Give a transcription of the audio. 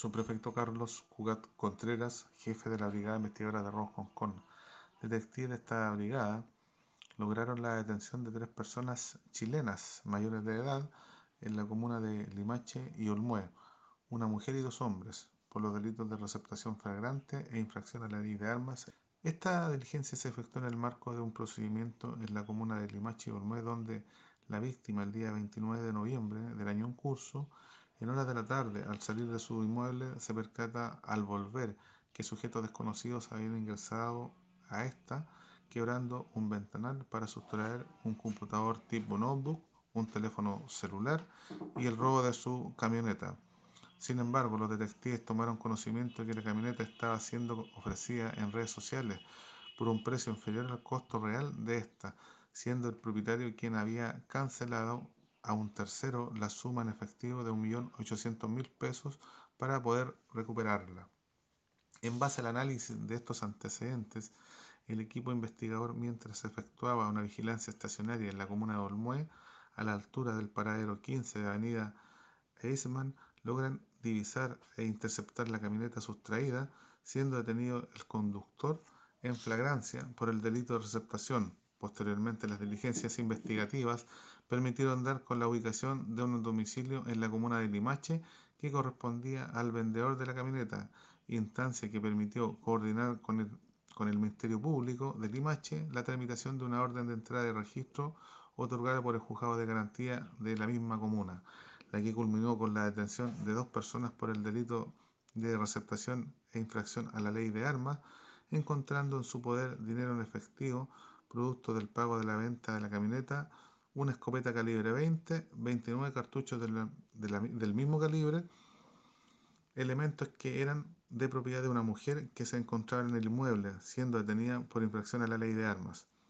subprefecto Carlos Cugat Contreras, jefe de la Brigada Investigadora de Rojo Hong Kong. Detectives de esta brigada lograron la detención de tres personas chilenas mayores de edad en la comuna de Limache y Olmué, una mujer y dos hombres, por los delitos de receptación flagrante e infracción a la ley de armas. Esta diligencia se efectuó en el marco de un procedimiento en la comuna de Limache y Olmué, donde la víctima el día 29 de noviembre del año en curso, en horas de la tarde, al salir de su inmueble, se percata al volver que sujetos desconocidos habían ingresado a esta, quebrando un ventanal para sustraer un computador tipo notebook, un teléfono celular y el robo de su camioneta. Sin embargo, los detectives tomaron conocimiento de que la camioneta estaba siendo ofrecida en redes sociales por un precio inferior al costo real de esta, siendo el propietario quien había cancelado a un tercero la suma en efectivo de 1.800.000 pesos para poder recuperarla. En base al análisis de estos antecedentes, el equipo investigador, mientras efectuaba una vigilancia estacionaria en la comuna de Olmué, a la altura del paradero 15 de Avenida Eisman, logran divisar e interceptar la camioneta sustraída, siendo detenido el conductor en flagrancia por el delito de receptación, Posteriormente, las diligencias investigativas permitieron dar con la ubicación de un domicilio en la comuna de Limache que correspondía al vendedor de la camioneta, instancia que permitió coordinar con el, con el Ministerio Público de Limache la tramitación de una orden de entrada de registro otorgada por el juzgado de garantía de la misma comuna, la que culminó con la detención de dos personas por el delito de receptación e infracción a la ley de armas, encontrando en su poder dinero en efectivo, producto del pago de la venta de la camioneta, una escopeta calibre 20, 29 cartuchos del mismo calibre, elementos que eran de propiedad de una mujer que se encontraba en el inmueble, siendo detenida por infracción a la ley de armas.